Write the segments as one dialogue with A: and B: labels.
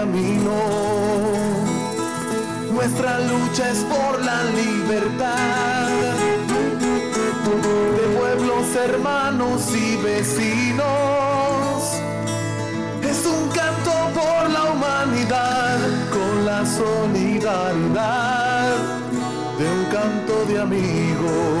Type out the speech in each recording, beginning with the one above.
A: camino nuestra lucha es por la libertad de pueblos hermanos y vecinos. Es un canto por la humanidad con la solidaridad de un canto de amigo.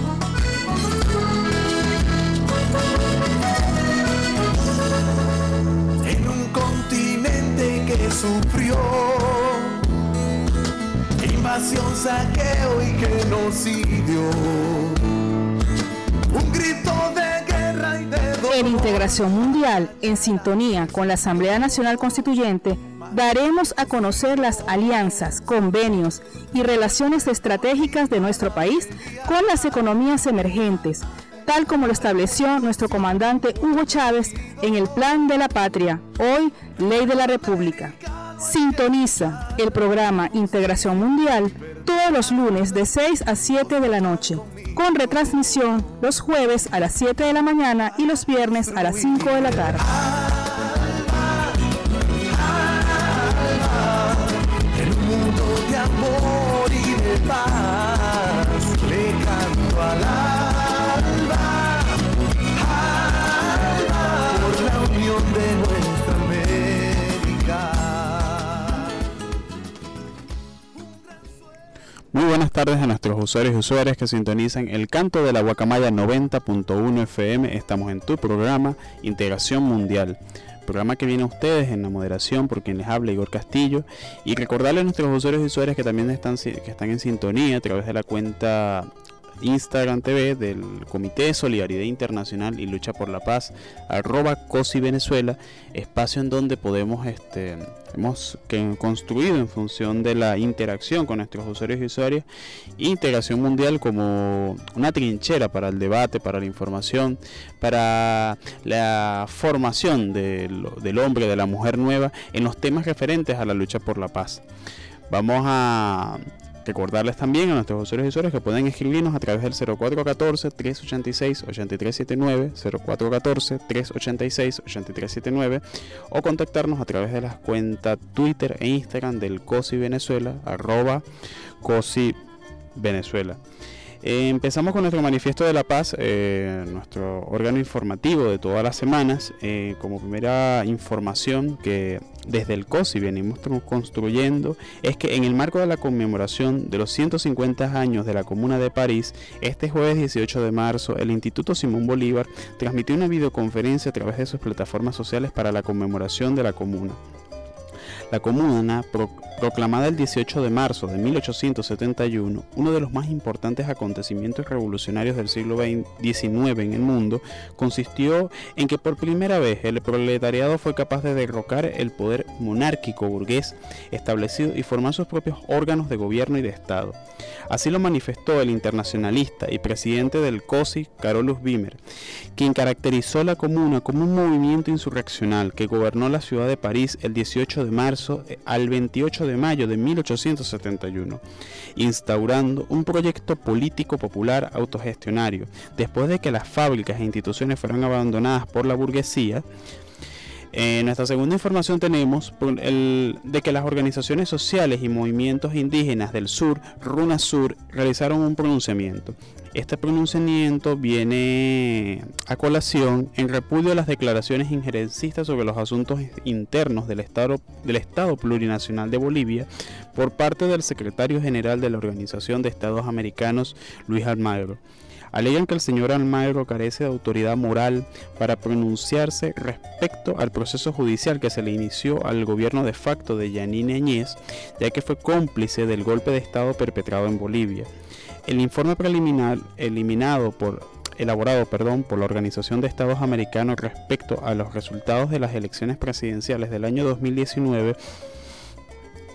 A: Sufrió invasión, saqueo y genocidio. Un grito de guerra y de.
B: En Integración Mundial, en sintonía con la Asamblea Nacional Constituyente, daremos a conocer las alianzas, convenios y relaciones estratégicas de nuestro país con las economías emergentes, tal como lo estableció nuestro comandante Hugo Chávez en el Plan de la Patria, hoy Ley de la República. Sintoniza el programa Integración Mundial todos los lunes de 6 a 7 de la noche, con retransmisión los jueves a las 7 de la mañana y los viernes a las 5 de la tarde.
C: Muy buenas tardes a nuestros usuarios y usuarias que sintonizan el canto de la Guacamaya 90.1 FM. Estamos en tu programa Integración Mundial. Programa que viene a ustedes en la moderación por quien les habla Igor Castillo. Y recordarles a nuestros usuarios y usuarias que también están, que están en sintonía a través de la cuenta Instagram TV del Comité de Solidaridad Internacional y Lucha por la Paz, arroba COSI Venezuela, espacio en donde podemos, este, hemos construido en función de la interacción con nuestros usuarios y usuarias, integración mundial como una trinchera para el debate, para la información, para la formación del, del hombre, de la mujer nueva en los temas referentes a la lucha por la paz. Vamos a Recordarles también a nuestros usuarios y usuarias que pueden escribirnos a través del 0414-386-8379, 0414-386-8379 o contactarnos a través de las cuentas Twitter e Instagram del COSI Venezuela, arroba COSI Venezuela. Empezamos con nuestro manifiesto de la paz, eh, nuestro órgano informativo de todas las semanas, eh, como primera información que desde el COSI venimos tru- construyendo, es que en el marco de la conmemoración de los 150 años de la Comuna de París, este jueves 18 de marzo, el Instituto Simón Bolívar transmitió una videoconferencia a través de sus plataformas sociales para la conmemoración de la Comuna. La Comuna, pro- proclamada el 18 de marzo de 1871, uno de los más importantes acontecimientos revolucionarios del siglo XIX en el mundo, consistió en que por primera vez el proletariado fue capaz de derrocar el poder monárquico burgués establecido y formar sus propios órganos de gobierno y de Estado. Así lo manifestó el internacionalista y presidente del COSI, Carolus Wimmer, quien caracterizó la comuna como un movimiento insurreccional que gobernó la ciudad de París el 18 de marzo eh, al 28 de mayo de 1871, instaurando un proyecto político popular autogestionario. Después de que las fábricas e instituciones fueron abandonadas por la burguesía, en nuestra segunda información tenemos el, de que las organizaciones sociales y movimientos indígenas del sur, Runa Sur, realizaron un pronunciamiento. Este pronunciamiento viene a colación en repudio a las declaraciones injerencistas sobre los asuntos internos del Estado, del Estado Plurinacional de Bolivia por parte del secretario general de la Organización de Estados Americanos, Luis Almagro alegan que el señor Almagro carece de autoridad moral para pronunciarse respecto al proceso judicial que se le inició al gobierno de facto de Yanine Añez, ya que fue cómplice del golpe de Estado perpetrado en Bolivia. El informe preliminar eliminado por elaborado perdón, por la Organización de Estados Americanos respecto a los resultados de las elecciones presidenciales del año 2019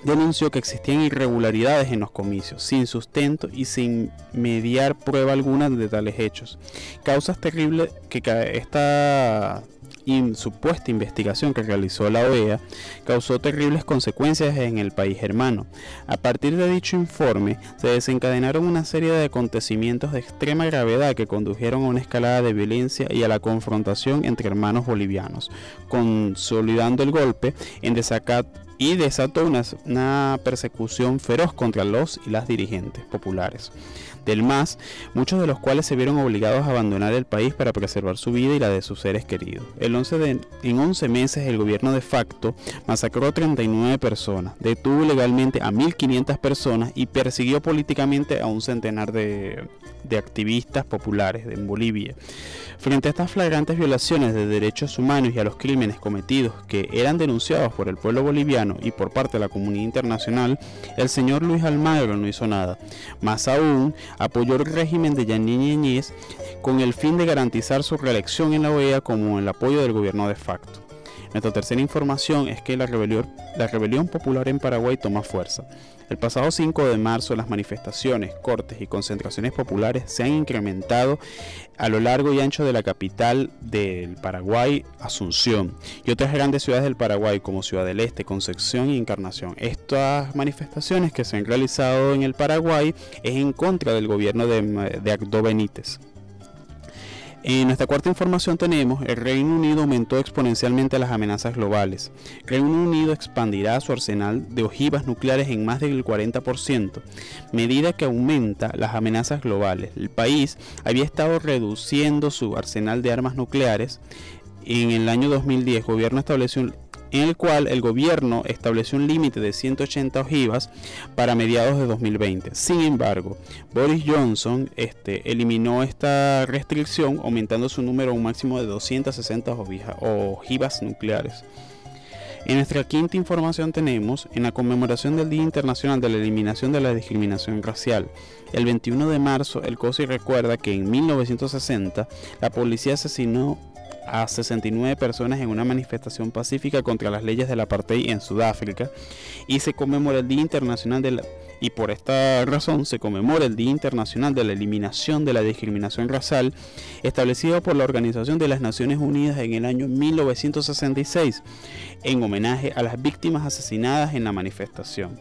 C: denunció que existían irregularidades en los comicios, sin sustento y sin mediar prueba alguna de tales hechos. Causas terribles que esta supuesta investigación que realizó la OEA causó terribles consecuencias en el país hermano. A partir de dicho informe se desencadenaron una serie de acontecimientos de extrema gravedad que condujeron a una escalada de violencia y a la confrontación entre hermanos bolivianos, consolidando el golpe en desacato y desató una, persecución feroz contra los y las dirigentes populares del MAS, muchos de los cuales se vieron obligados a abandonar el país para preservar su vida y la de sus seres queridos. El 11 de, en 11 meses el gobierno de facto masacró 39 personas, detuvo legalmente a 1.500 personas y persiguió políticamente a un centenar de, de activistas populares en Bolivia. Frente a estas flagrantes violaciones de derechos humanos y a los crímenes cometidos que eran denunciados por el pueblo boliviano y por parte de la comunidad internacional, el señor Luis Almagro no hizo nada. Más aún, apoyó el régimen de Yanine con el fin de garantizar su reelección en la OEA como el apoyo del gobierno de facto. Nuestra tercera información es que la rebelión, la rebelión popular en Paraguay toma fuerza. El pasado 5 de marzo las manifestaciones, cortes y concentraciones populares se han incrementado a lo largo y ancho de la capital del Paraguay, Asunción, y otras grandes ciudades del Paraguay como Ciudad del Este, Concepción y Encarnación. Estas manifestaciones que se han realizado en el Paraguay es en contra del gobierno de, de Benítez. En nuestra cuarta información tenemos, el Reino Unido aumentó exponencialmente las amenazas globales. Reino Unido expandirá su arsenal de ojivas nucleares en más del 40%, medida que aumenta las amenazas globales. El país había estado reduciendo su arsenal de armas nucleares. En el año 2010, el gobierno estableció en el cual el gobierno estableció un límite de 180 ojivas para mediados de 2020. Sin embargo, Boris Johnson este, eliminó esta restricción aumentando su número a un máximo de 260 ojivas nucleares. En nuestra quinta información tenemos, en la conmemoración del Día Internacional de la Eliminación de la Discriminación Racial, el 21 de marzo, el COSI recuerda que en 1960 la policía asesinó a 69 personas en una manifestación pacífica contra las leyes del apartheid en Sudáfrica y se conmemora el Día Internacional de la y por esta razón se conmemora el Día Internacional de la Eliminación de la Discriminación Racial establecido por la Organización de las Naciones Unidas en el año 1966 en homenaje a las víctimas asesinadas en la manifestación.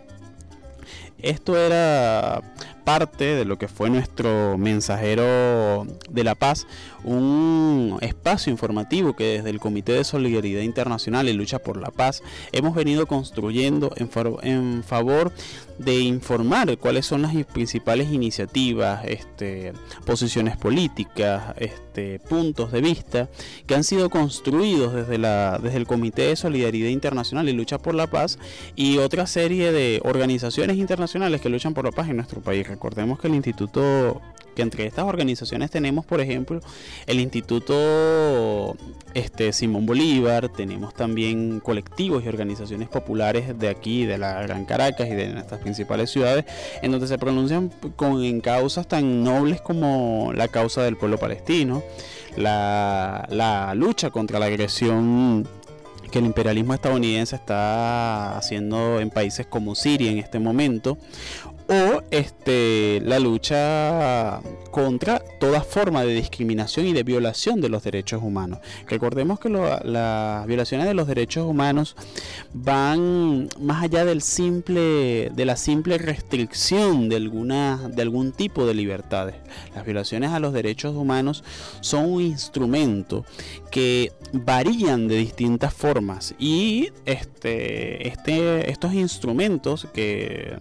C: Esto era parte de lo que fue nuestro mensajero de la paz, un espacio informativo que desde el Comité de Solidaridad Internacional y Lucha por la Paz hemos venido construyendo en, favor de informar cuáles son las principales iniciativas, este, posiciones políticas, este, puntos de vista que han sido construidos desde, la, desde el Comité de Solidaridad Internacional y Lucha por la Paz y otra serie de organizaciones internacionales que luchan por la paz en nuestro país. Recordemos que el Instituto que entre estas organizaciones tenemos, por ejemplo, el Instituto este, Simón Bolívar, tenemos también colectivos y organizaciones populares de aquí, de la Gran Caracas y de nuestras principales ciudades, en donde se pronuncian con, en causas tan nobles como la causa del pueblo palestino, la, la lucha contra la agresión que el imperialismo estadounidense está haciendo en países como Siria en este momento, o este, la lucha contra toda forma de discriminación y de violación de los derechos humanos. Recordemos que las violaciones de los derechos humanos van más allá del simple, de la simple restricción de, alguna, de algún tipo de libertades. Las violaciones a los derechos humanos son un instrumento que varían de distintas formas y este, este, estos instrumentos que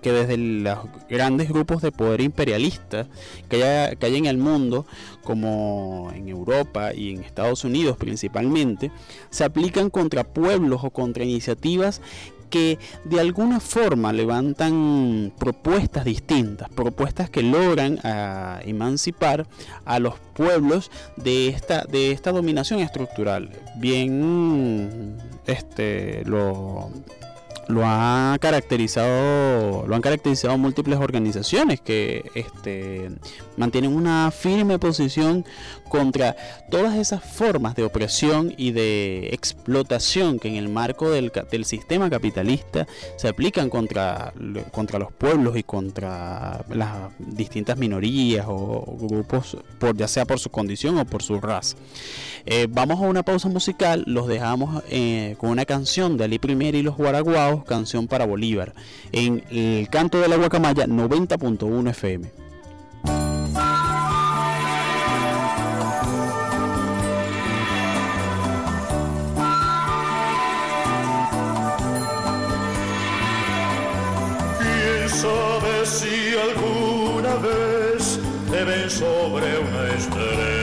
C: que desde los grandes grupos de poder imperialista que hay, que hay en el mundo, como en Europa y en Estados Unidos principalmente, se aplican contra pueblos o contra iniciativas que de alguna forma levantan propuestas distintas, propuestas que logran ah, emancipar a los pueblos de esta, de esta dominación estructural. Bien, este, lo lo ha caracterizado lo han caracterizado múltiples organizaciones que este, mantienen una firme posición contra todas esas formas de opresión y de explotación que en el marco del, del sistema capitalista se aplican contra, contra los pueblos y contra las distintas minorías o grupos, por, ya sea por su condición o por su raza. Eh, vamos a una pausa musical, los dejamos eh, con una canción de Ali Primer y los Guaraguaos, canción para Bolívar, en el canto de la Guacamaya 90.1 FM.
D: sabe si alguna vez te ven sobre una estrella.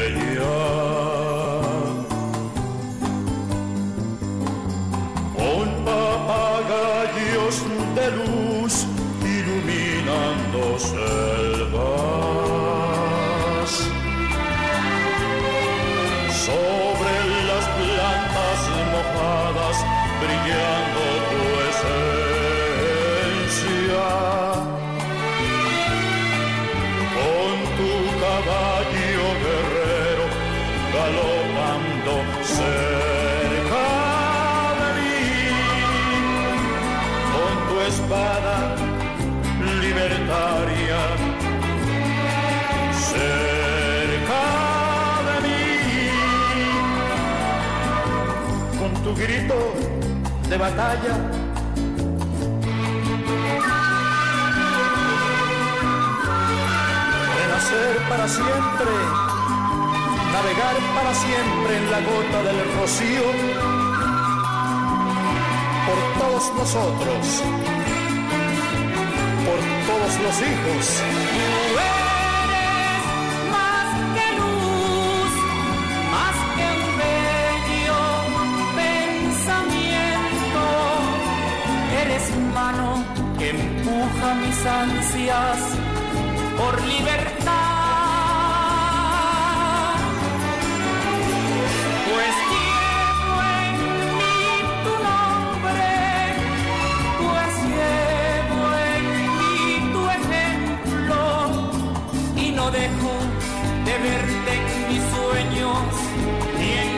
D: De batalla renacer para siempre, navegar para siempre en la gota del rocío, por todos nosotros, por todos los hijos.
E: Que empuja mis ansias por libertad. Pues llevo en mí tu nombre, pues llevo en mí tu ejemplo y no dejo de verte en mis sueños ni en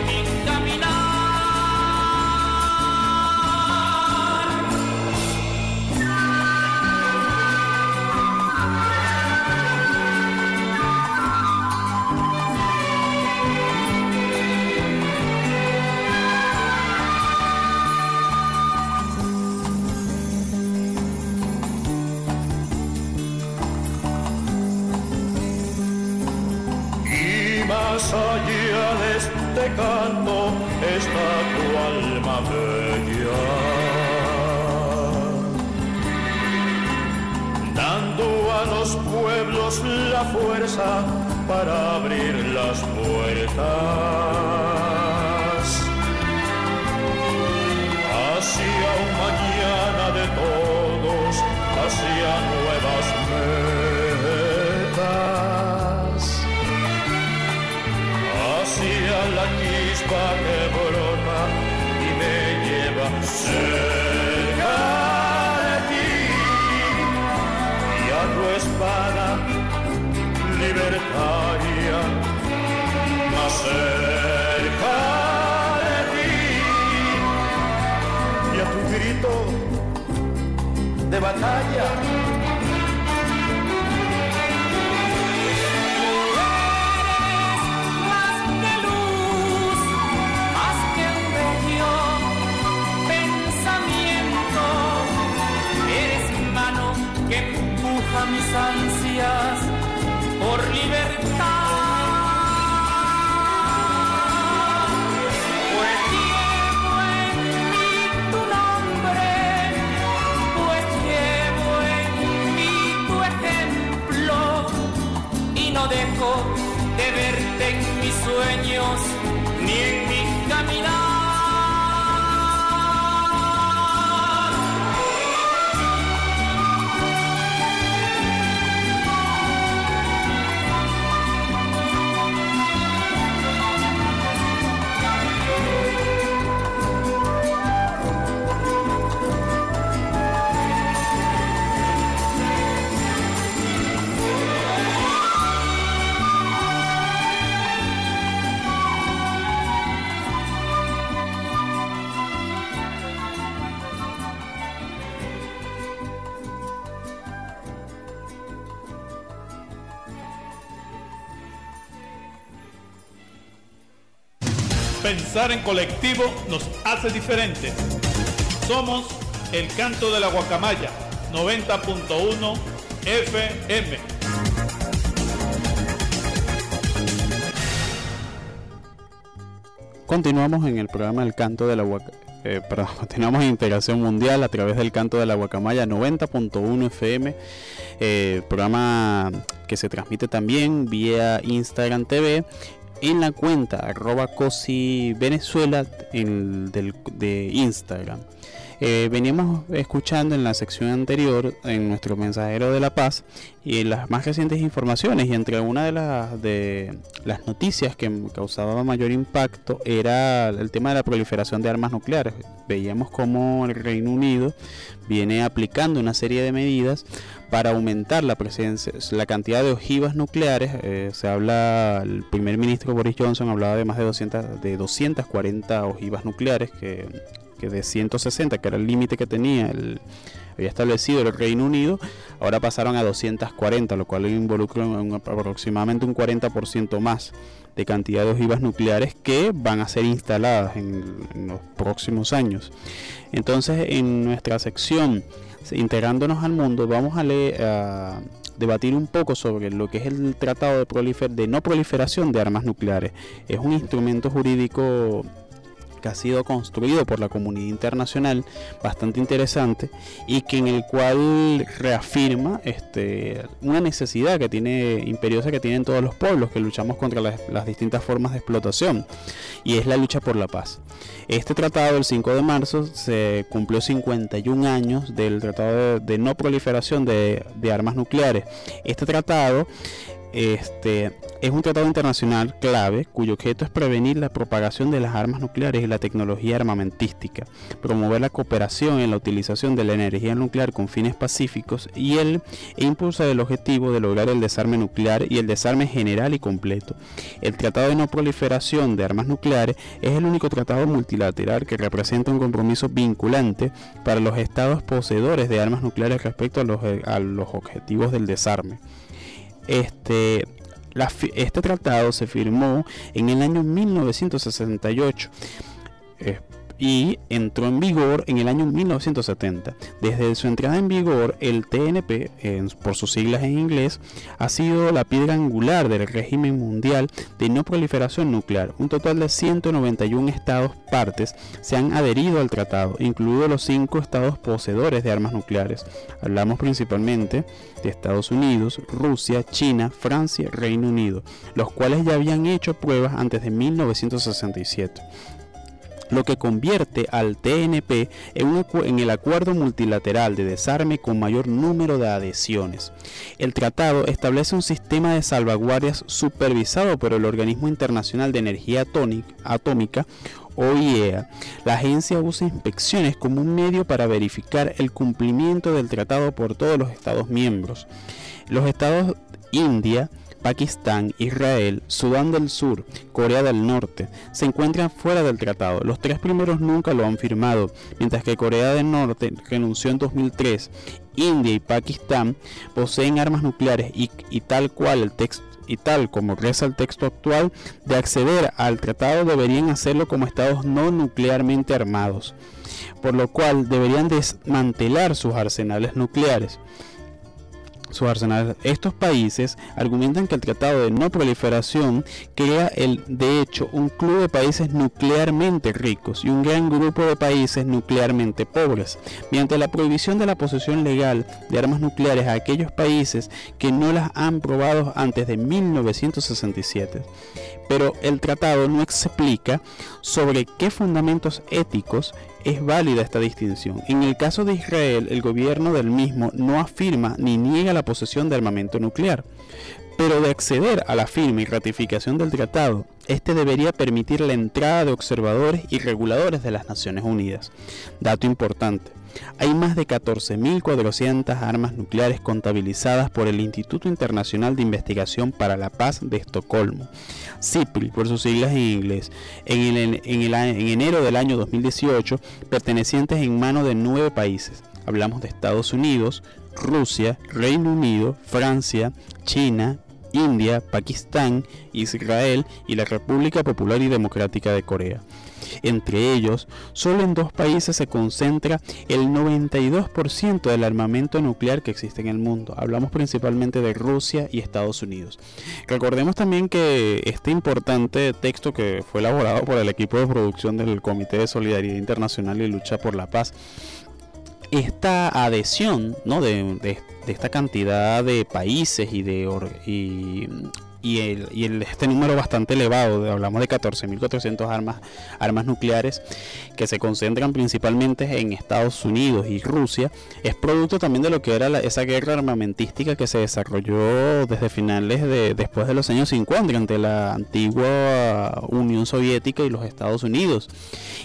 E: sueños ni en
F: En colectivo nos hace diferente. Somos el canto de la guacamaya 90.1 FM.
C: Continuamos en el programa El Canto de la Guacamaya. Eh, continuamos Integración Mundial a través del Canto de la Guacamaya 90.1 FM, eh, programa que se transmite también vía Instagram TV en la cuenta arroba cosi venezuela en, del, de Instagram. Eh, veníamos escuchando en la sección anterior, en nuestro mensajero de la paz, y las más recientes informaciones, y entre una de las, de las noticias que causaba mayor impacto era el tema de la proliferación de armas nucleares. Veíamos cómo el Reino Unido viene aplicando una serie de medidas para aumentar la presencia, la cantidad de ojivas nucleares. Eh, se habla, el primer ministro Boris Johnson hablaba de más de 200, de 240 ojivas nucleares que que de 160, que era el límite que tenía el, había establecido el Reino Unido, ahora pasaron a 240, lo cual involucra aproximadamente un 40% más de cantidad de ojivas nucleares que van a ser instaladas en, los próximos años. Entonces, en nuestra sección, integrándonos al mundo, vamos a, leer, debatir un poco sobre lo que es el Tratado de, de No Proliferación de Armas Nucleares. Es un instrumento jurídico que ha sido construido por la comunidad internacional, bastante interesante, y que en el cual reafirma este, una necesidad que tiene imperiosa que tienen todos los pueblos, que luchamos contra las, distintas formas de explotación, y es la lucha por la paz. Este tratado, el 5 de marzo, se cumplió 51 años del tratado de, no proliferación de, de armas nucleares. Este tratado este, es un tratado internacional clave cuyo objeto es prevenir la propagación de las armas nucleares y la tecnología armamentística, promover la cooperación en la utilización de la energía nuclear con fines pacíficos y el e impulsa el objetivo de lograr el desarme nuclear y el desarme general y completo. El Tratado de No Proliferación de Armas Nucleares es el único tratado multilateral que representa un compromiso vinculante para los estados poseedores de armas nucleares respecto a los, a los objetivos del desarme. Este, este tratado se firmó en el año 1968 y entró en vigor en el año 1970. Desde su entrada en vigor, el TNP, por sus siglas en inglés, ha sido la piedra angular del régimen mundial de no proliferación nuclear. Un total de 191 estados partes se han adherido al tratado, incluidos los cinco estados poseedores de armas nucleares. Hablamos principalmente de Estados Unidos, Rusia, China, Francia, Reino Unido, los cuales ya habían hecho pruebas antes de 1967 lo que convierte al TNP en, el acuerdo multilateral de desarme con mayor número de adhesiones. El tratado establece un sistema de salvaguardias supervisado por el Organismo Internacional de Energía Atómica, OIEA. La agencia usa inspecciones como un medio para verificar el cumplimiento del tratado por todos los Estados miembros. Los Estados India, Pakistán, Israel, Sudán del Sur, Corea del Norte se encuentran fuera del tratado. Los tres primeros nunca lo han firmado, mientras que Corea del Norte renunció en 2003. India y Pakistán poseen armas nucleares y, tal cual el texto y tal como reza el texto actual, de acceder al tratado deberían hacerlo como estados no nuclearmente armados, por lo cual deberían desmantelar sus arsenales nucleares. Sus arsenales. Estos países argumentan que el Tratado de No Proliferación crea de hecho un club de países nuclearmente ricos y un gran grupo de países nuclearmente pobres, mediante la prohibición de la posesión legal de armas nucleares a aquellos países que no las han probado antes de 1967. Pero el tratado no explica sobre qué fundamentos éticos es válida esta distinción. En el caso de Israel, el gobierno del mismo no afirma ni niega la posesión de armamento nuclear. Pero de acceder a la firma y ratificación del tratado, este debería permitir la entrada de observadores y reguladores de las Naciones Unidas. Dato importante. Hay más de 14.400 armas nucleares contabilizadas por el Instituto Internacional de Investigación para la Paz de Estocolmo, CIPRI por sus siglas en inglés, en, en enero del año 2018, pertenecientes en manos de nueve países. Hablamos de Estados Unidos, Rusia, Reino Unido, Francia, China, India, Pakistán, Israel y la República Popular y Democrática de Corea. Entre ellos, solo en dos países se concentra el 92% del armamento nuclear que existe en el mundo. Hablamos principalmente de Rusia y Estados Unidos. Recordemos también que este importante texto que fue elaborado por el equipo de producción del Comité de Solidaridad Internacional y Lucha por la Paz esta adhesión ¿no? de, esta cantidad de países y de y, y, el, y el, este número bastante elevado, hablamos de 14.400 armas, armas nucleares que se concentran principalmente en Estados Unidos y Rusia, es producto también de lo que era esa guerra armamentística que se desarrolló desde finales de después de los años 50 entre la antigua Unión Soviética y los Estados Unidos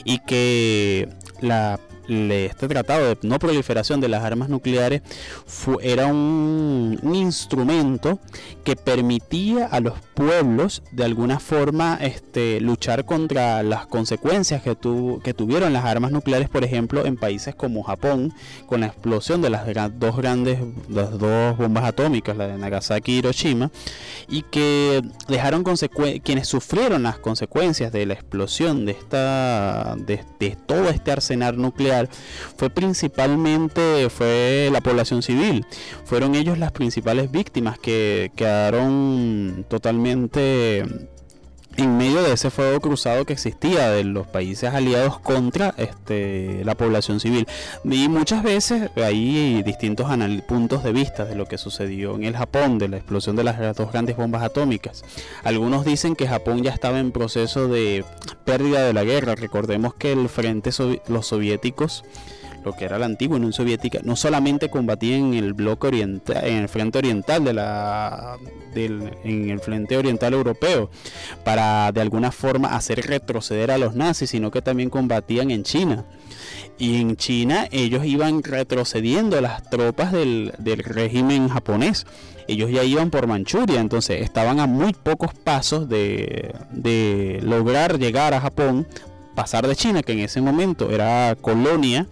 C: y que la este tratado de no proliferación de las armas nucleares era un, instrumento que permitía a los pueblos de alguna forma este, luchar contra las consecuencias que, que tuvieron las armas nucleares, por ejemplo, en países como Japón, con la explosión de las dos grandes, las dos bombas atómicas, la de Nagasaki y Hiroshima, y que dejaron quienes sufrieron las consecuencias de la explosión de, esta, de todo este arsenal nuclear fue principalmente fue la población civil. Fueron ellos las principales víctimas que quedaron totalmente en medio de ese fuego cruzado que existía de los países aliados contra este, la población civil. Y muchas veces hay distintos puntos de vista de lo que sucedió en el Japón, de la explosión de las dos grandes bombas atómicas. Algunos dicen que Japón ya estaba en proceso de pérdida de la guerra. Recordemos que el frente los soviéticos lo que era la antigua Unión Soviética, no solamente combatían en el bloque oriental, en el frente oriental de la, en el frente oriental europeo, para de alguna forma hacer retroceder a los nazis, sino que también combatían en China. Y en China ellos iban retrocediendo las tropas del, régimen japonés. Ellos ya iban por Manchuria, entonces estaban a muy pocos pasos de, de lograr llegar a Japón, pasar de China, que en ese momento era colonia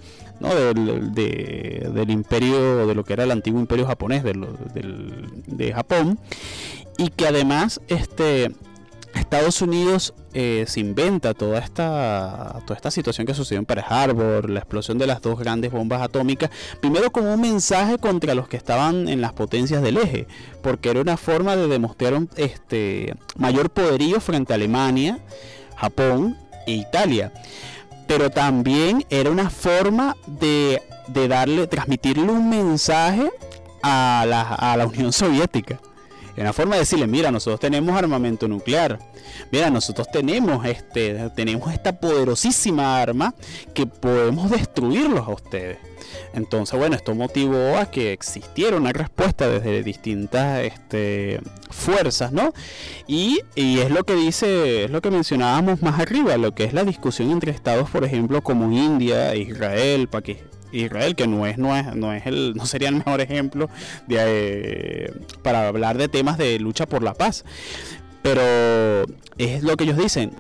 C: del, del imperio, de lo que era el antiguo imperio japonés de, Japón, y que además este, Estados Unidos eh, se inventa toda esta, toda esta situación que sucedió en Pearl Harbor, la explosión de las dos grandes bombas atómicas, primero como un mensaje contra los que estaban en las potencias del eje, porque era una forma de demostrar un, este, mayor poderío frente a Alemania, Japón e Italia pero también era una forma de, darle, transmitirle un mensaje a la, a la Unión Soviética. Era una forma de decirle, mira, nosotros tenemos armamento nuclear. Mira, nosotros tenemos este tenemos esta poderosísima arma que podemos destruirlos a ustedes. Entonces, bueno, esto motivó a que existiera una respuesta desde distintas este, fuerzas, ¿no? Y, es lo que dice, es lo que mencionábamos más arriba, lo que es la discusión entre estados, por ejemplo, como India, Israel, Pakistán. Israel, que no es, no es, no es el, no sería el mejor ejemplo eh, para hablar de temas de lucha por la paz. Pero es lo que ellos dicen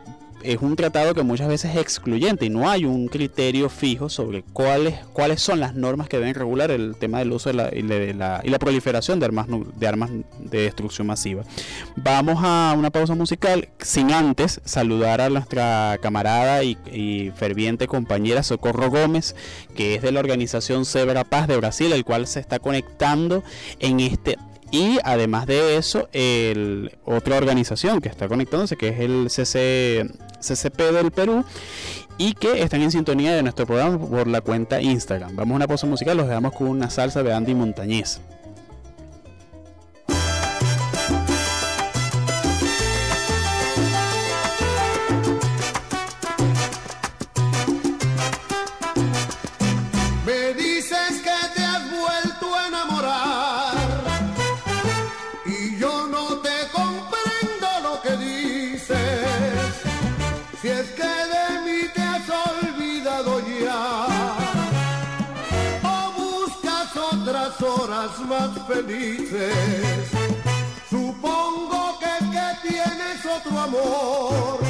C: es un tratado que muchas veces es excluyente y no hay un criterio fijo sobre cuáles, cuáles son las normas que deben regular el tema del uso de la, y, de la, y la proliferación de armas, de armas de destrucción masiva. Vamos a una pausa musical sin antes saludar a nuestra camarada y, y ferviente compañera Socorro Gómez, que es de la organización Cebra Paz de Brasil, el cual se está conectando en este y además de eso, el, otra organización que está conectándose, que es el CC, CCP del Perú, y que están en sintonía de nuestro programa por la cuenta Instagram. Vamos a una pausa musical, los dejamos con una salsa de Andy Montañez.
A: Más felices. Supongo que, que tienes otro amor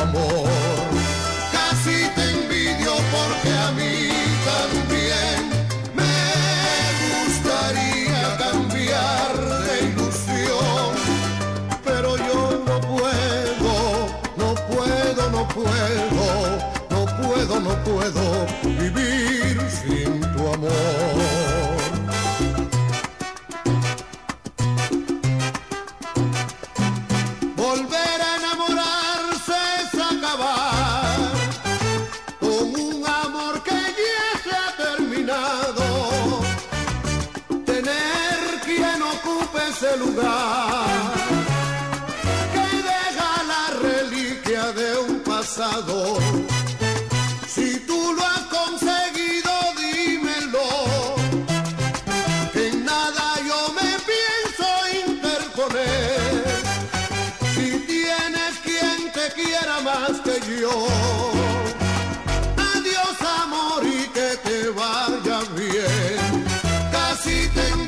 A: amor. Casi te envidio porque a mí también me gustaría cambiar de ilusión, pero yo no puedo, no puedo, no puedo, no puedo, no puedo vivir Si tú lo has conseguido, dímelo. Que en nada yo me pienso interponer. Si tienes quien te quiera más que yo. Adiós amor y que te vaya bien. Casi te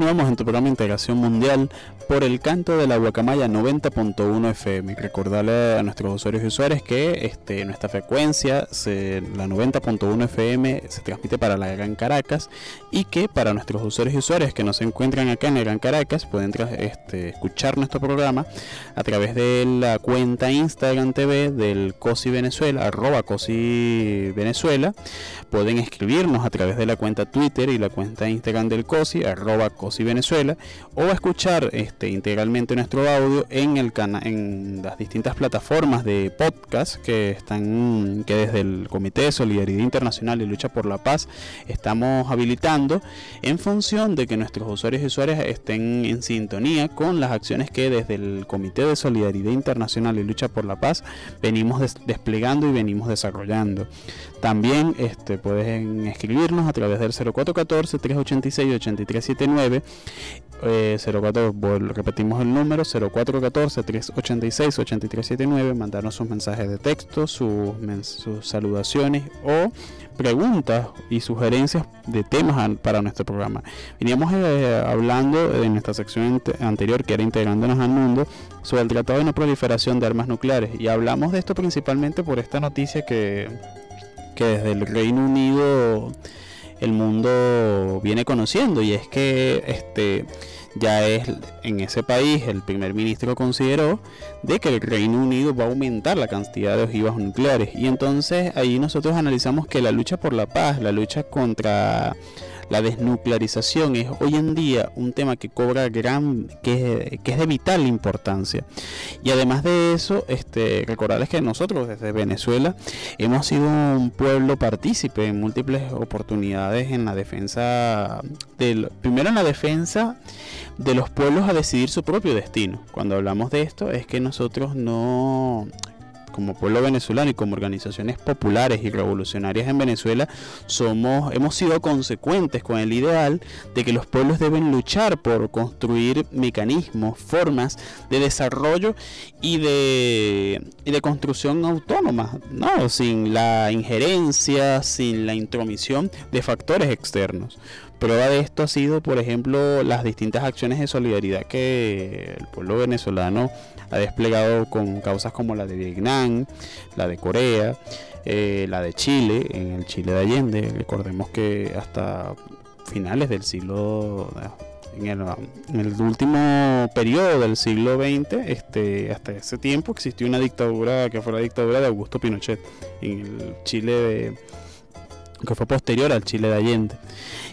C: Continuamos en tu programa Integración Mundial por el canto de la Guacamaya 90.1 FM. Recordarle a nuestros usuarios y usuarias que este, nuestra frecuencia, se- la 90.1 FM, se transmite para la Gran Caracas y que para nuestros usuarios y usuarias que no se encuentran acá en la Gran Caracas pueden este, escuchar nuestro programa a través de la cuenta Instagram TV del COSI Venezuela, arroba COSI Venezuela. Pueden escribirnos a través de la cuenta Twitter y la cuenta Instagram del COSI, arroba COSI Venezuela, o escuchar este, integralmente nuestro audio en, el cana en las distintas plataformas de podcast que están que desde el Comité de Solidaridad Internacional y Lucha por la Paz estamos habilitando en función de que nuestros usuarios y usuarias estén en sintonía con las acciones que desde el Comité de Solidaridad Internacional y Lucha por la Paz venimos des- desplegando y venimos desarrollando. También este, pueden escribirnos a través del 0414-386-8379. Eh, 04, vol- repetimos el número 0414-386-8379. Mandarnos sus mensajes de texto, sus, sus saludaciones o preguntas y sugerencias de temas para nuestro programa. Veníamos eh, hablando en nuestra sección ante- anterior, que era integrándonos al mundo, sobre el Tratado de No Proliferación de Armas Nucleares. Y hablamos de esto principalmente por esta noticia que, que desde el Reino Unido el mundo viene conociendo y es que este ya es en ese país el primer ministro consideró de que el Reino Unido va a aumentar la cantidad de ojivas nucleares. Y entonces ahí nosotros analizamos que la lucha por la paz, la lucha contra la desnuclearización es hoy en día un tema que cobra gran que, que es de vital importancia. Y además de eso este recordarles que nosotros desde Venezuela hemos sido un pueblo partícipe en múltiples oportunidades en la defensa del primero en la defensa de los pueblos a decidir su propio destino. Cuando hablamos de esto es que nosotros no como pueblo venezolano y como organizaciones populares y revolucionarias en Venezuela somos hemos sido consecuentes con el ideal de que los pueblos deben luchar por construir mecanismos, formas de desarrollo y de, y de construcción autónoma, no sin la injerencia, sin la intromisión de factores externos. Prueba de esto ha sido, por ejemplo, las distintas acciones de solidaridad que el pueblo venezolano ha desplegado con causas como la de Vietnam, la de Corea, eh, la de Chile, en el Chile de Allende. Recordemos que hasta finales del siglo, en el, en el último periodo del siglo XX, este, hasta ese tiempo existió una dictadura que fue la dictadura de Augusto Pinochet en el Chile de, que fue posterior al Chile de Allende.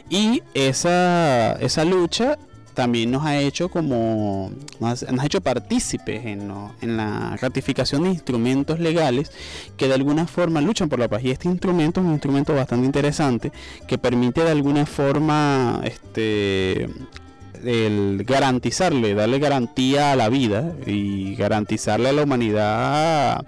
C: Y esa, esa lucha también nos ha hecho como nos, ha hecho partícipes en, la ratificación de instrumentos legales que de alguna forma luchan por la paz. Y este instrumento es un instrumento bastante interesante que permite de alguna forma este el garantizarle, darle garantía a la vida y garantizarle a la humanidad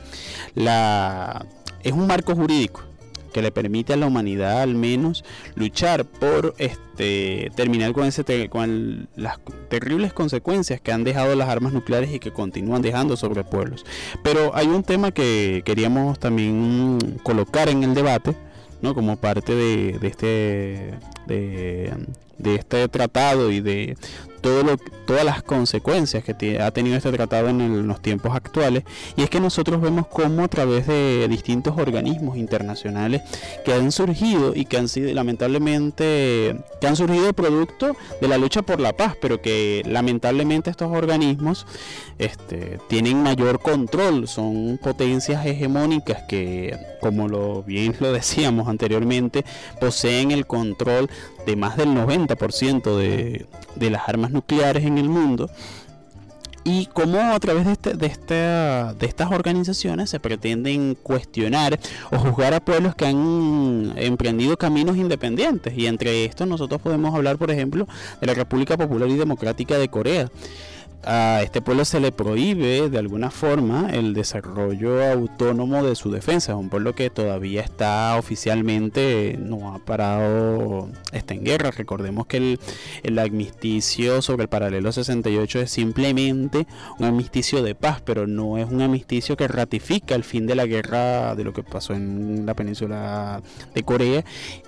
C: la es un marco jurídico que le permite a la humanidad al menos luchar por este terminar con ese con las terribles consecuencias que han dejado las armas nucleares y que continúan dejando sobre pueblos. Pero hay un tema que queríamos también colocar en el debate, ¿no? Como parte de, de este de, de este tratado y de todo lo, todas las consecuencias que ha tenido este tratado en, los tiempos actuales y es que nosotros vemos cómo a través de distintos organismos internacionales que han surgido y que han sido lamentablemente que han surgido producto de la lucha por la paz pero que lamentablemente estos organismos este, tienen mayor control son potencias hegemónicas que como lo bien lo decíamos anteriormente poseen el control de más del 90% de, de las armas nucleares en el mundo y cómo a través de, este, de, esta, de estas organizaciones se pretenden cuestionar o juzgar a pueblos que han emprendido caminos independientes. Y entre estos nosotros podemos hablar, por ejemplo, de la República Popular y Democrática de Corea a este pueblo se le prohíbe de alguna forma el desarrollo autónomo de su defensa. Es un pueblo que todavía está oficialmente, no ha parado, está en guerra. Recordemos que el, el armisticio sobre el paralelo 68 es simplemente un armisticio de paz, pero no es un armisticio que ratifica el fin de la guerra de lo que pasó en la península de Corea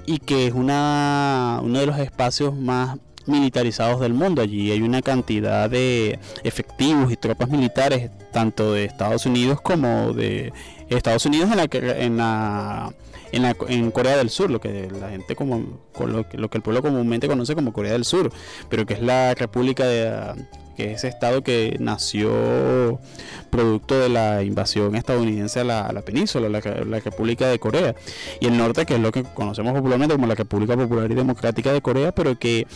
C: y que es una, uno de los espacios más militarizados del mundo. Allí hay una cantidad de efectivos y tropas militares, tanto de Estados Unidos como de Estados Unidos en la en la en, la, en Corea del Sur, lo que la gente como lo, lo que el pueblo comúnmente conoce como Corea del Sur, pero que es la república de que es ese estado que nació producto de la invasión estadounidense a la, a la península, la, la, República de Corea, y el norte, que es lo que conocemos popularmente como la República Popular y Democrática de Corea, pero que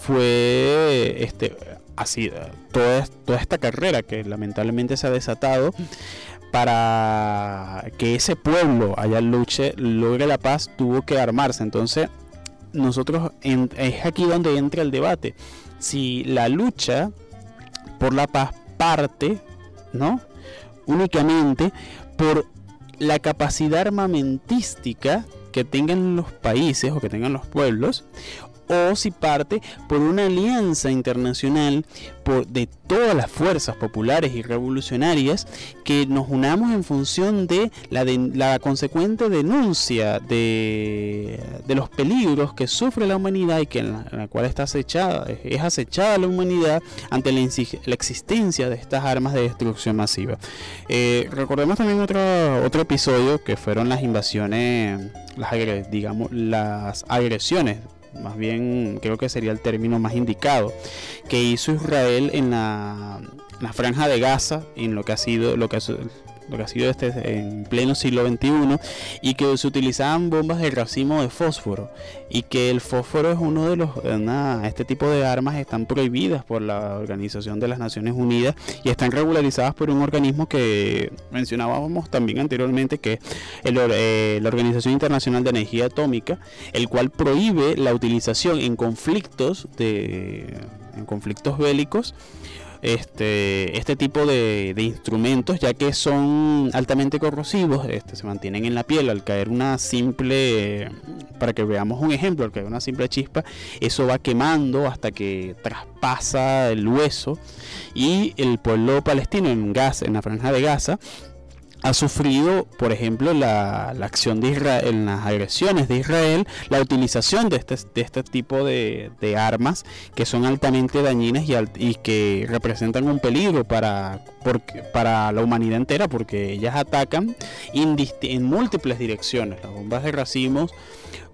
C: fue este así toda, toda esta carrera que lamentablemente se ha desatado para que ese pueblo allá luche, logre la paz, tuvo que armarse. Entonces, nosotros es aquí donde entra el debate. Si la lucha por la paz parte, ¿no? Únicamente por la capacidad armamentística que tengan los países o que tengan los pueblos o si parte por una alianza internacional por, de todas las fuerzas populares y revolucionarias que nos unamos en función de la, consecuente denuncia de, los peligros que sufre la humanidad y que en la, en la cual está acechada, es acechada la humanidad ante la, la, existencia de estas armas de destrucción masiva. Eh, recordemos también otro, otro episodio que fueron las invasiones, las, digamos, las agresiones más bien creo que sería el término más indicado, que hizo Israel en la, la franja de Gaza, en lo que ha sido, lo que ha, lo que ha sido este en pleno siglo XXI, y que se utilizaban bombas de racimo de fósforo, y que el fósforo es uno de los, una, este tipo de armas están prohibidas por la Organización de las Naciones Unidas y están regularizadas por un organismo que mencionábamos también anteriormente, que es eh, la Organización Internacional de Energía Atómica, el cual prohíbe la utilización en conflictos de en conflictos bélicos este, este tipo de, de, instrumentos, ya que son altamente corrosivos, este, se mantienen en la piel. Al caer una simple, para que veamos un ejemplo, al caer una simple chispa, eso va quemando hasta que traspasa el hueso y el pueblo palestino en Gaza, en la franja de Gaza, ha sufrido, por ejemplo, la, la, acción de Israel, en las agresiones de Israel, la utilización de este, de este tipo de, de, armas que son altamente dañinas y, y, que representan un peligro para, por, para la humanidad entera porque ellas atacan en múltiples direcciones. Las bombas de racimos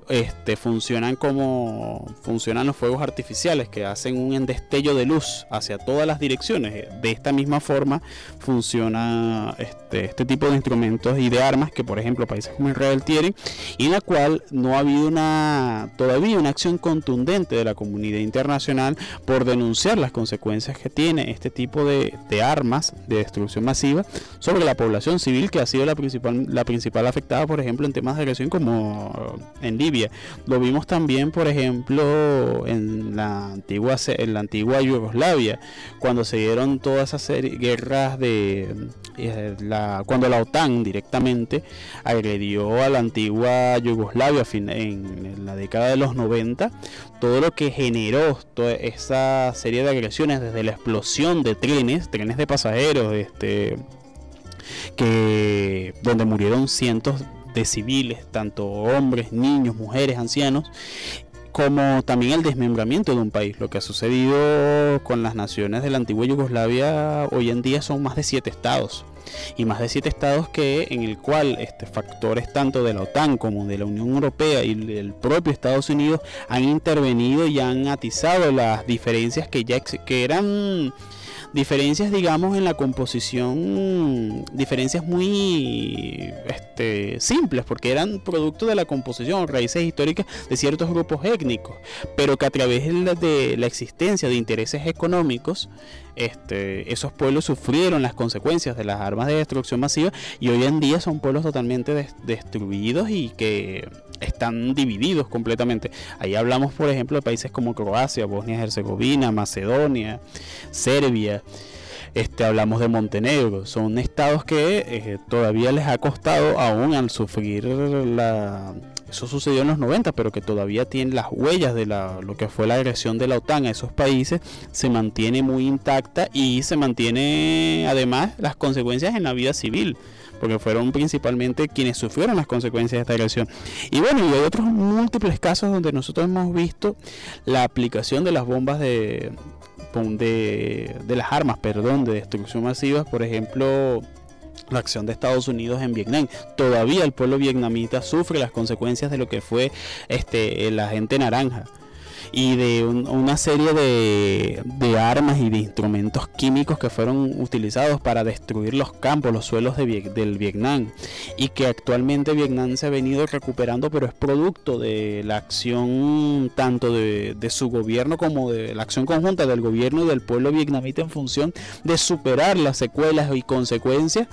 C: este, funcionan como funcionan los fuegos artificiales que hacen un destello de luz hacia todas las direcciones. De esta misma forma funciona este, este tipo de instrumentos y de armas que por ejemplo países como Israel tienen y en la cual no ha habido una todavía una acción contundente de la comunidad internacional por denunciar las consecuencias que tiene este tipo de, armas de destrucción masiva sobre la población civil que ha sido la principal la principal afectada por ejemplo en temas de agresión como en Libia lo vimos también, por ejemplo, en la antigua, en la antigua Yugoslavia, cuando se dieron todas esas guerras de eh, cuando la OTAN directamente agredió a la antigua Yugoslavia en, en la década de los 90, todo lo que generó toda esa serie de agresiones desde la explosión de trenes, trenes de pasajeros, este que donde murieron cientos de civiles, tanto hombres, niños, mujeres, ancianos, como también el desmembramiento de un país. Lo que ha sucedido con las naciones de la antigua Yugoslavia hoy en día son más de siete estados. Y más de siete estados que en el cual este, factores tanto de la OTAN como de la Unión Europea y el propio Estados Unidos han intervenido y han atizado las diferencias que ya que eran diferencias, digamos, en la composición, diferencias muy este, simples, porque eran producto de la composición, raíces históricas de ciertos grupos étnicos, pero que a través de la, de la existencia de intereses económicos, este, esos pueblos sufrieron las consecuencias de las armas de destrucción masiva y hoy en día son pueblos totalmente des- destruidos y que están divididos completamente. Ahí hablamos, por ejemplo, de países como Croacia, Bosnia-Herzegovina, Macedonia, Serbia. Este, hablamos de Montenegro, son estados que eh, todavía les ha costado, aún al sufrir la... Eso sucedió en los 90, pero que todavía tienen las huellas de la, lo que fue la agresión de la OTAN a esos países, se mantiene muy intacta y se mantiene además las consecuencias en la vida civil porque fueron principalmente quienes sufrieron las consecuencias de esta agresión. Y bueno, y hay otros múltiples casos donde nosotros hemos visto la aplicación de las bombas de, de, de las armas, perdón, de destrucción masiva, por ejemplo, la acción de Estados Unidos en Vietnam. Todavía el pueblo vietnamita sufre las consecuencias de lo que fue este el agente naranja y de un- una serie de, de armas y de instrumentos químicos que fueron utilizados para destruir los campos, los suelos de del Vietnam y que actualmente Vietnam se ha venido recuperando pero es producto de la acción tanto de, de su gobierno como de la acción conjunta del gobierno y del pueblo vietnamita en función de superar las secuelas y consecuencias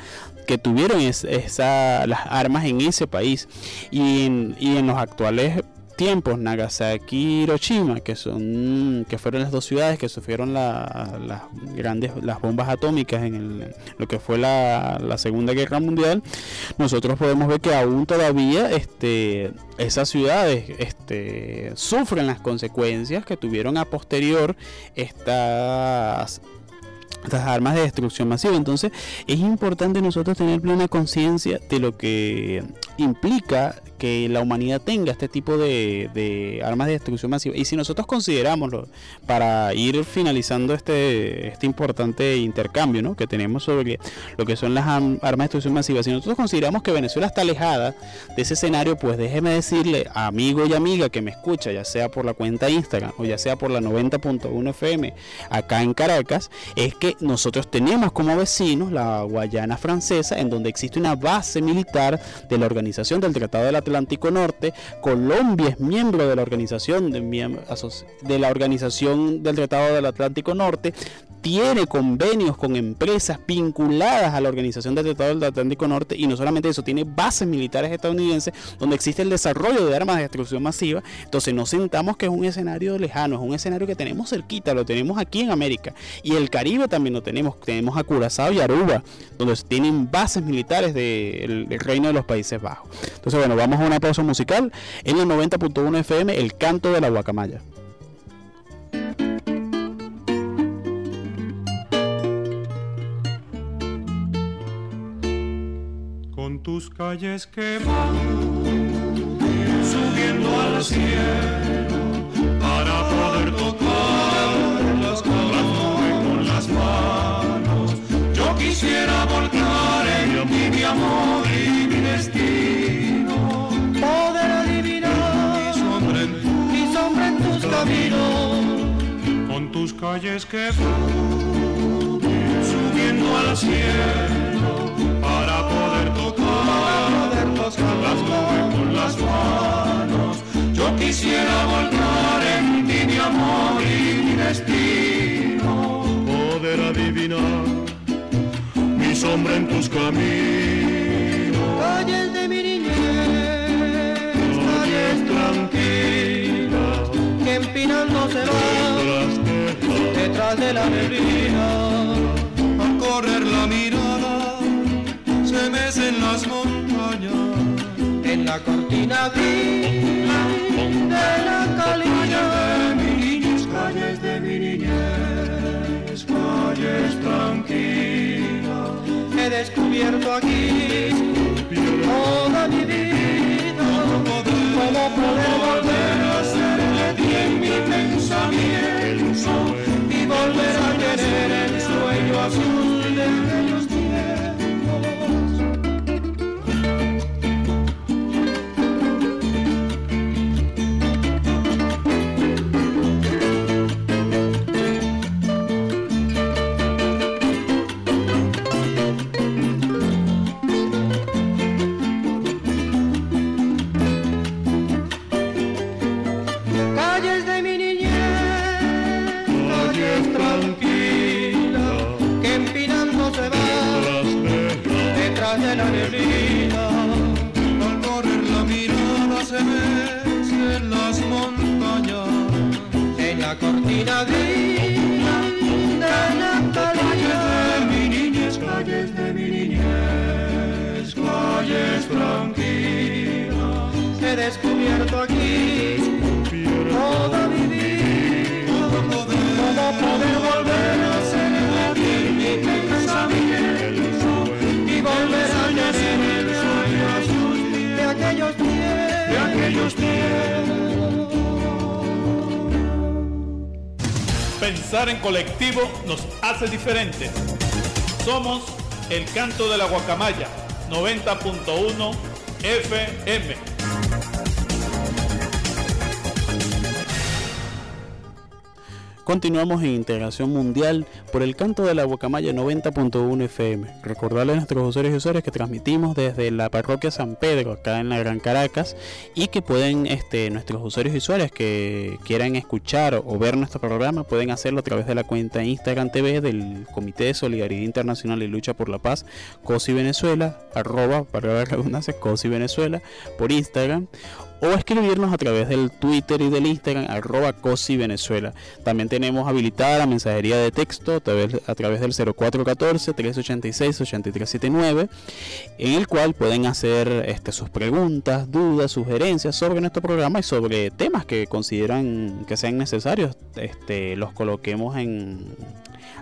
C: que tuvieron es- esa, las armas en ese país. Y en, y en los actuales tiempos Nagasaki y Hiroshima que son que fueron las dos ciudades que sufrieron la- las grandes las bombas atómicas en el- lo que fue la, la segunda guerra mundial nosotros podemos ver que aún todavía este esas ciudades este sufren las consecuencias que tuvieron a posterior estas estas armas de destrucción masiva. Entonces es importante nosotros tener plena conciencia de lo que implica que la humanidad tenga este tipo de, armas de destrucción masiva. Y si nosotros consideramos, lo- para ir finalizando este, este importante intercambio ¿no? que tenemos sobre lo que son las armas de destrucción masiva, si nosotros consideramos que Venezuela está alejada de ese escenario, pues déjeme decirle, amigo y amiga que me escucha, ya sea por la cuenta Instagram o ya sea por la 90.1 FM acá en Caracas, es que nosotros tenemos como vecinos la Guayana francesa, en donde existe una base militar de la Organización del Tratado del Atlántico Norte. Colombia es miembro de la organización de, de la Organización del Tratado del Atlántico Norte. Tiene convenios con empresas vinculadas a la Organización del Tratado del Atlántico Norte y no solamente eso, tiene bases militares estadounidenses donde existe el desarrollo de armas de destrucción masiva. Entonces no sentamos que es un escenario lejano, es un escenario que tenemos cerquita, lo tenemos aquí en América. Y el Caribe también lo tenemos, tenemos a Curazao y Aruba, donde tienen bases militares del Reino de los Países Bajos. Entonces bueno, vamos a una pausa musical en el 90.1 FM, El Canto de la Guacamaya.
G: Con tus calles que van subiendo al cielo para poder tocar las nubes con las manos. Yo quisiera volcar en ti mi amor y mi destino.
H: Poder adivinar
G: Mi sombra en
H: mi sombra en tus caminos.
G: con tus calles que van subiendo al cielo las nubes con las manos. Yo quisiera volcar en ti mi amor y mi destino, poder adivinar mi sombra en tus caminos.
H: Calles de mi niñez,
G: Calles tranquilas,
H: que empinando se van detrás de la neblina.
G: Al correr la mirada se mecen las montañas
H: En la cortina de la calina.
G: de mi niñez, calles de mi niñez, calles tranquilas.
H: He descubierto aquí
F: Somos el canto de la guacamaya 90.1 FM.
C: Continuamos en Integración Mundial por el canto de la Guacamaya 90.1 FM. Recordarle a nuestros usuarios y usuarias que transmitimos desde la parroquia San Pedro, acá en la Gran Caracas, y que pueden, este, nuestros usuarios y usuarias que quieran escuchar o ver nuestro programa, pueden hacerlo a través de la cuenta Instagram TV del Comité de Solidaridad Internacional y Lucha por la Paz, COSI Venezuela, arroba, para la redundancia, COSI Venezuela, por Instagram, o escribirnos a través del Twitter y del Instagram arroba COSI. También tenemos habilitada la mensajería de texto a través, a través del 0414-386-8379, en el cual pueden hacer este, sus preguntas, dudas, sugerencias sobre nuestro programa y sobre temas que consideran que sean necesarios, este, los coloquemos en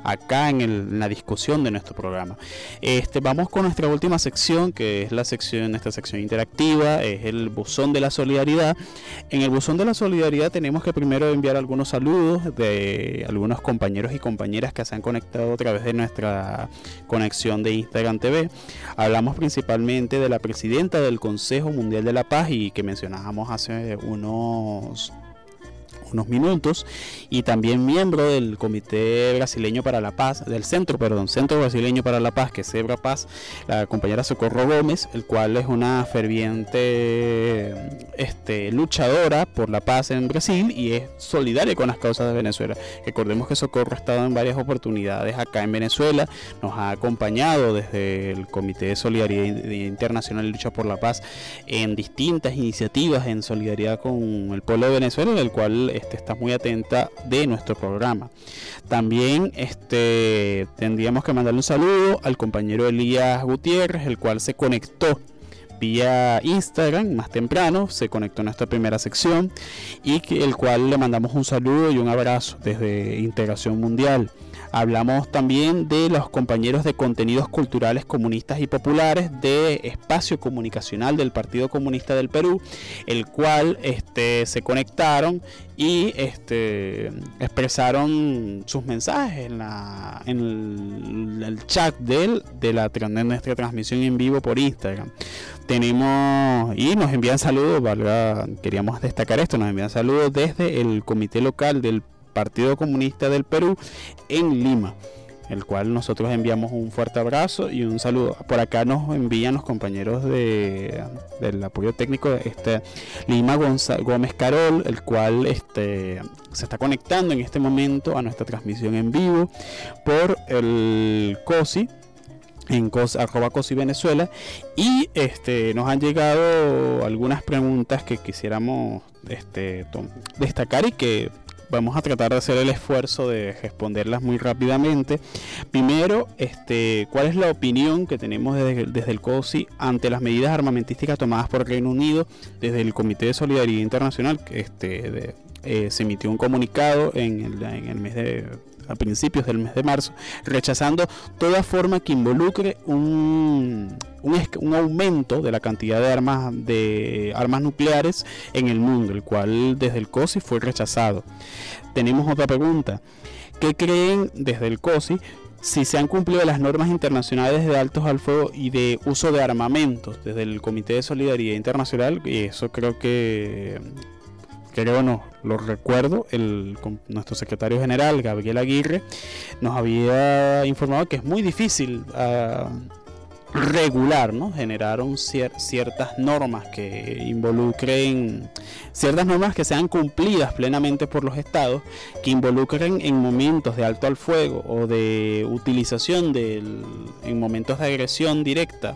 C: acá en, la discusión de nuestro programa. Este, vamos con nuestra última sección, que es la sección, esta sección interactiva, es el buzón de la solidaridad. En el buzón de la solidaridad tenemos que primero enviar algunos saludos de algunos compañeros y compañeras que se han conectado a través de nuestra conexión de Instagram TV. Hablamos principalmente de la presidenta del Consejo Mundial de la Paz y que mencionábamos hace unos unos minutos y también miembro del Comité Brasileño para la Paz, del Centro, perdón, Centro Brasileño para la Paz, que es Cebra Paz, la compañera Socorro Gómez, el cual es una ferviente este, luchadora por la paz en Brasil y es solidaria con las causas de Venezuela. Recordemos que Socorro ha estado en varias oportunidades acá en Venezuela, nos ha acompañado desde el Comité de Solidaridad Internacional y Lucha por la Paz en distintas iniciativas en solidaridad con el pueblo de Venezuela, del cual este, muy atenta de nuestro programa. También este, tendríamos que mandarle un saludo al compañero Elías Gutiérrez, el cual se conectó vía Instagram más temprano, se conectó a nuestra primera sección y que, el cual le mandamos un saludo y un abrazo desde Integración Mundial. Hablamos también de los compañeros de contenidos culturales comunistas y populares de Espacio Comunicacional del Partido Comunista del Perú, el cual este, se conectaron y este, expresaron sus mensajes en, la, en el, chat del, de, la, nuestra transmisión en vivo por Instagram. Tenemos y nos envían saludos, queríamos destacar esto, nos envían saludos desde el comité local del Partido Comunista del Perú en Lima, el cual nosotros enviamos un fuerte abrazo y un saludo. Por acá nos envían los compañeros de, del apoyo técnico este Lima Gonza, Gómez Carol, el cual este, se está conectando en este momento a nuestra transmisión en vivo por el COSI en cos, cosi Venezuela y este nos han llegado algunas preguntas que quisiéramos este, destacar y que vamos a tratar de hacer el esfuerzo de responderlas muy rápidamente. Primero, este, ¿cuál es la opinión que tenemos desde, el COSI ante las medidas armamentísticas tomadas por el Reino Unido desde el Comité de Solidaridad Internacional? Este, eh, se emitió un comunicado en en el mes de a principios del mes de marzo, rechazando toda forma que involucre un, un, un, aumento de la cantidad de armas, de armas nucleares en el mundo, el cual desde el COSI fue rechazado. Tenemos otra pregunta. ¿Qué creen desde el COSI si se han cumplido las normas internacionales de altos al fuego y de uso de armamentos desde el Comité de Solidaridad Internacional? Y eso creo que creo no, lo recuerdo, el, nuestro secretario general, Gabriel Aguirre, nos había informado que es muy difícil uh, regular, ¿no? Generaron cier- ciertas normas que involucren, ciertas normas que sean cumplidas plenamente por los estados, que involucren en momentos de alto al fuego o de utilización del, en momentos de agresión directa,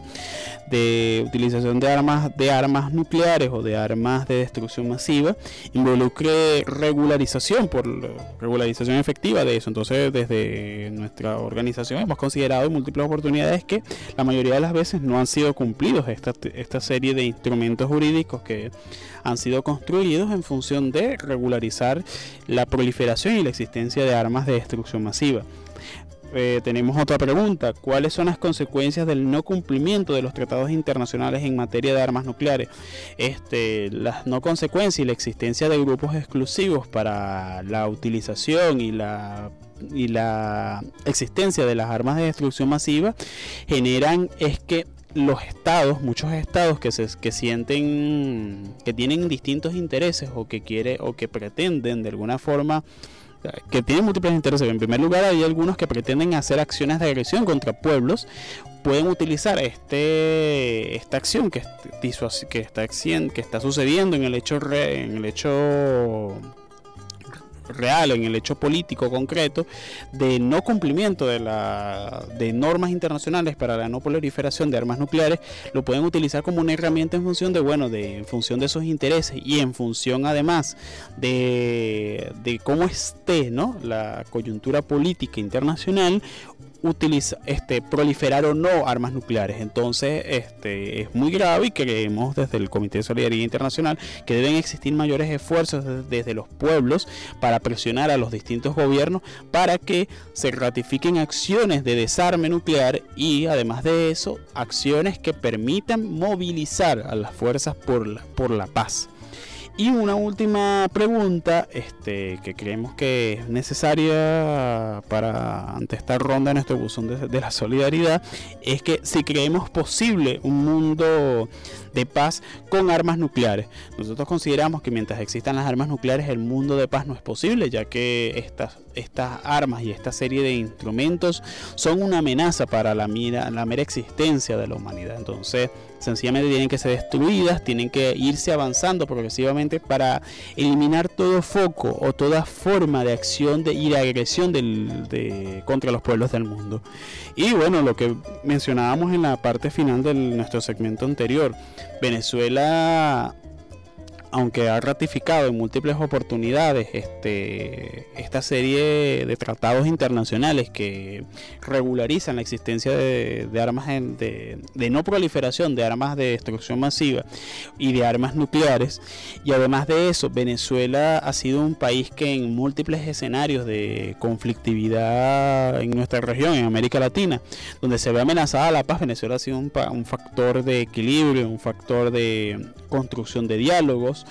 C: de utilización de armas, de armas nucleares o de armas de destrucción masiva, involucre regularización por regularización efectiva de eso. Entonces, desde nuestra organización hemos considerado en múltiples oportunidades que la mayoría de las veces no han sido cumplidos esta, esta serie de instrumentos jurídicos que han sido construidos en función de regularizar la proliferación y la existencia de armas de destrucción masiva. Eh, tenemos otra pregunta. ¿Cuáles son las consecuencias del no cumplimiento de los tratados internacionales en materia de armas nucleares? Este, las no consecuencias y la existencia de grupos exclusivos para la utilización y la y la existencia de las armas de destrucción masiva generan es que los estados, muchos estados que se que sienten que tienen distintos intereses o que quiere o que pretenden de alguna forma que tienen múltiples intereses. En primer lugar, hay algunos que pretenden hacer acciones de agresión contra pueblos. Pueden utilizar este esta acción que, que está que está sucediendo en el hecho re, en el hecho real, en el hecho político concreto, de no cumplimiento de, la, de normas internacionales para la no proliferación de armas nucleares, lo pueden utilizar como una herramienta en función de, bueno, de, en función de esos intereses y en función además de, de cómo esté ¿no? la coyuntura política internacional, utiliza, este, proliferar o no armas nucleares. Entonces, este, es muy grave y creemos desde el Comité de Solidaridad Internacional que deben existir mayores esfuerzos desde, los pueblos para presionar a los distintos gobiernos para que se ratifiquen acciones de desarme nuclear y además de eso, acciones que permitan movilizar a las fuerzas por la, por la paz. Y una última pregunta este, que creemos que es necesaria para ante esta ronda de nuestro buzón de, la solidaridad es que si creemos posible un mundo de paz con armas nucleares. Nosotros consideramos que mientras existan las armas nucleares el mundo de paz no es posible, ya que estas, armas y esta serie de instrumentos son una amenaza para la, la mera existencia de la humanidad. Entonces, sencillamente tienen que ser destruidas, tienen que irse avanzando progresivamente para eliminar todo foco o toda forma de acción de, y de agresión de, contra los pueblos del mundo. Y bueno, lo que mencionábamos en la parte final de nuestro segmento anterior, Venezuela aunque ha ratificado en múltiples oportunidades este, esta serie de tratados internacionales que regularizan la existencia de, armas en, de, de, no proliferación de armas de destrucción masiva y de armas nucleares, y además de eso, Venezuela ha sido un país que en múltiples escenarios de conflictividad en nuestra región, en América Latina, donde se ve amenazada la paz, Venezuela ha sido un, un factor de equilibrio, un factor de construcción de diálogos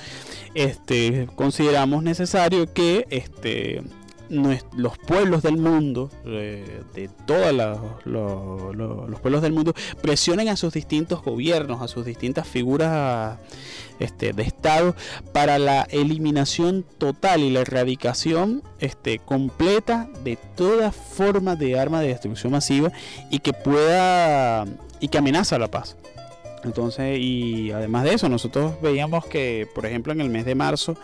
C: este, consideramos necesario que este, los pueblos del mundo, eh, de todos los, los, los, pueblos del mundo, presionen a sus distintos gobiernos, a sus distintas figuras este, de Estado para la eliminación total y la erradicación completa de toda forma de arma de destrucción masiva y que pueda y que amenaza la paz. Entonces, y además de eso, nosotros veíamos que, por ejemplo, en el mes de marzo,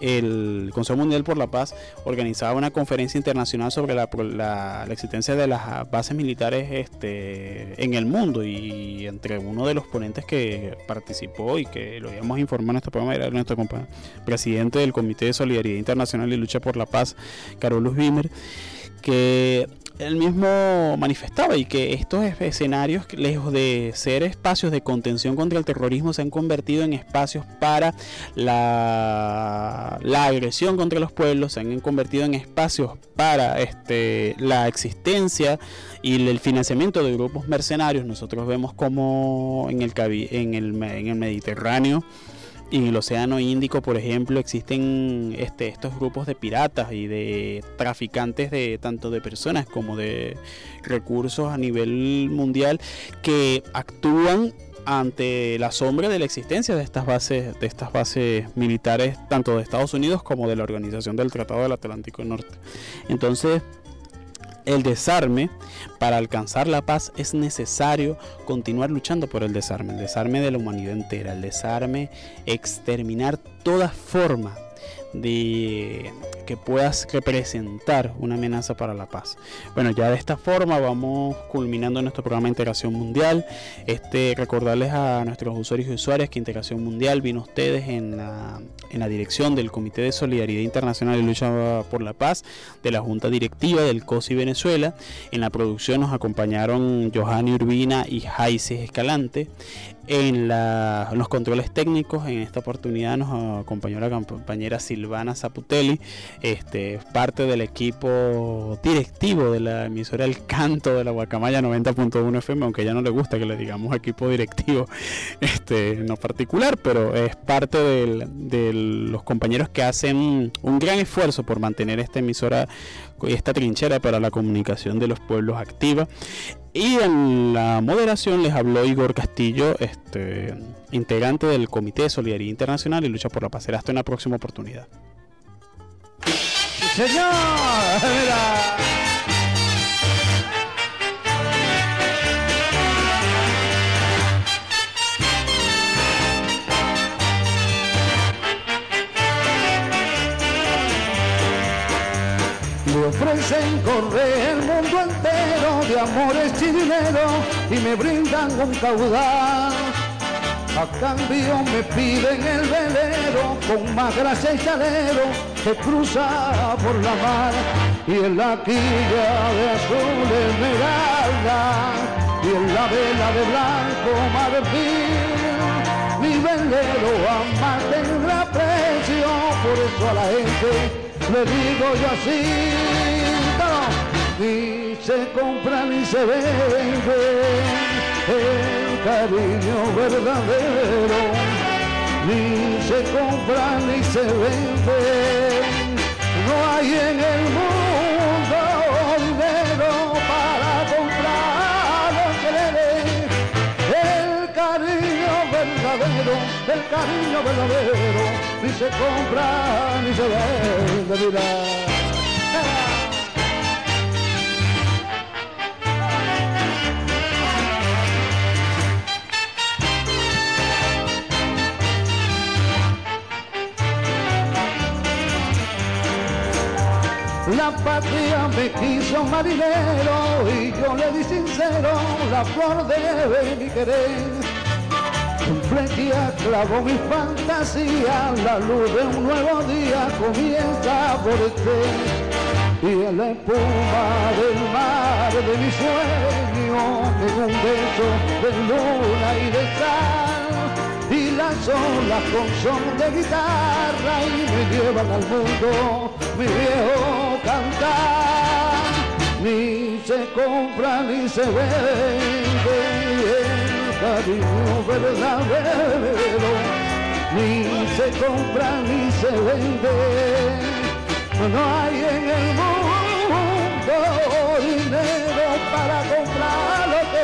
C: el Consejo Mundial por la Paz organizaba una conferencia internacional sobre la, la, la existencia de las bases militares este, en el mundo. Y entre uno de los ponentes que participó y que lo habíamos informado en este programa era nuestro presidente del Comité de Solidaridad Internacional y Lucha por la Paz, Carolus Wimmer, que él mismo manifestaba y que estos escenarios, lejos de ser espacios de contención contra el terrorismo, se han convertido en espacios para la, la agresión contra los pueblos, se han convertido en espacios para este, la existencia y el financiamiento de grupos mercenarios. Nosotros vemos como en el, en el, en el Mediterráneo, en el Océano Índico, por ejemplo, existen este, estos grupos de piratas y de traficantes de tanto de personas como de recursos a nivel mundial que actúan ante la sombra de la existencia de estas bases de estas bases militares tanto de Estados Unidos como de la Organización del Tratado del Atlántico Norte. Entonces, el desarme, para alcanzar la paz es necesario continuar luchando por el desarme, el desarme de la humanidad entera, el desarme, exterminar toda forma de que puedas representar una amenaza para la paz. Bueno, ya de esta forma vamos culminando nuestro programa de Integración Mundial. Este, recordarles a nuestros usuarios y usuarias que Integración Mundial vino a ustedes en la, en la dirección del Comité de Solidaridad Internacional y Lucha por la Paz de la Junta Directiva del COSI Venezuela. En la producción nos acompañaron Johanny Urbina y Jaices Escalante. En, la, los controles técnicos, en esta oportunidad nos acompañó la compañera Silvana Zaputelli, este, parte del equipo directivo de la emisora El Canto de la Guacamaya 90.1 FM, aunque ya no le gusta que le digamos equipo directivo este, no particular, pero es parte de los compañeros que hacen un gran esfuerzo por mantener esta emisora esta trinchera para la comunicación de los pueblos activa. Y en la moderación les habló Igor Castillo, este, integrante del Comité de Solidaridad Internacional y Lucha por la Paz. Hasta una próxima oportunidad.
I: Señor, ofrecen correr el mundo entero de amores y y me brindan un caudal. A cambio me piden el velero con más gracia y salero que cruza por la mar y en la quilla de azul esmeralda y en la vela de blanco marfil mi velero a más tendrá precio por eso a la gente le digo yo así, no, ni se compra ni se vende el cariño verdadero, ni se compra ni se vende, no hay en el mundo dinero para comprar lo que le dé, el cariño verdadero, el cariño verdadero ni se compra ni La patria me quiso marinero y yo le di sincero la flor de mi querer flequia clavó mi fantasía, la luz de un nuevo día comienza por este. Y en la espuma del mar de mi sueño, en un beso de luna y de sal, y las olas con son de guitarra y me llevan al mundo mi viejo cantar. Ni se compra ni se vende cariño verdadero, ni se compra ni se vende. No hay en el mundo dinero para comprar lo que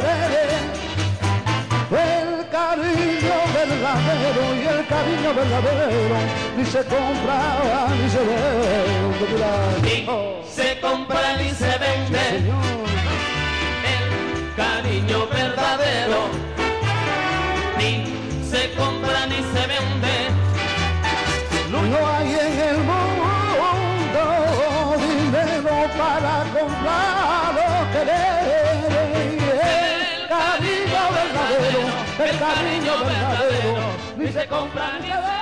I: El cariño verdadero y el cariño verdadero ni se compra ni se vende.
E: Ni se compra ni se vende. el cariño verdadero
I: se compra ni se vende.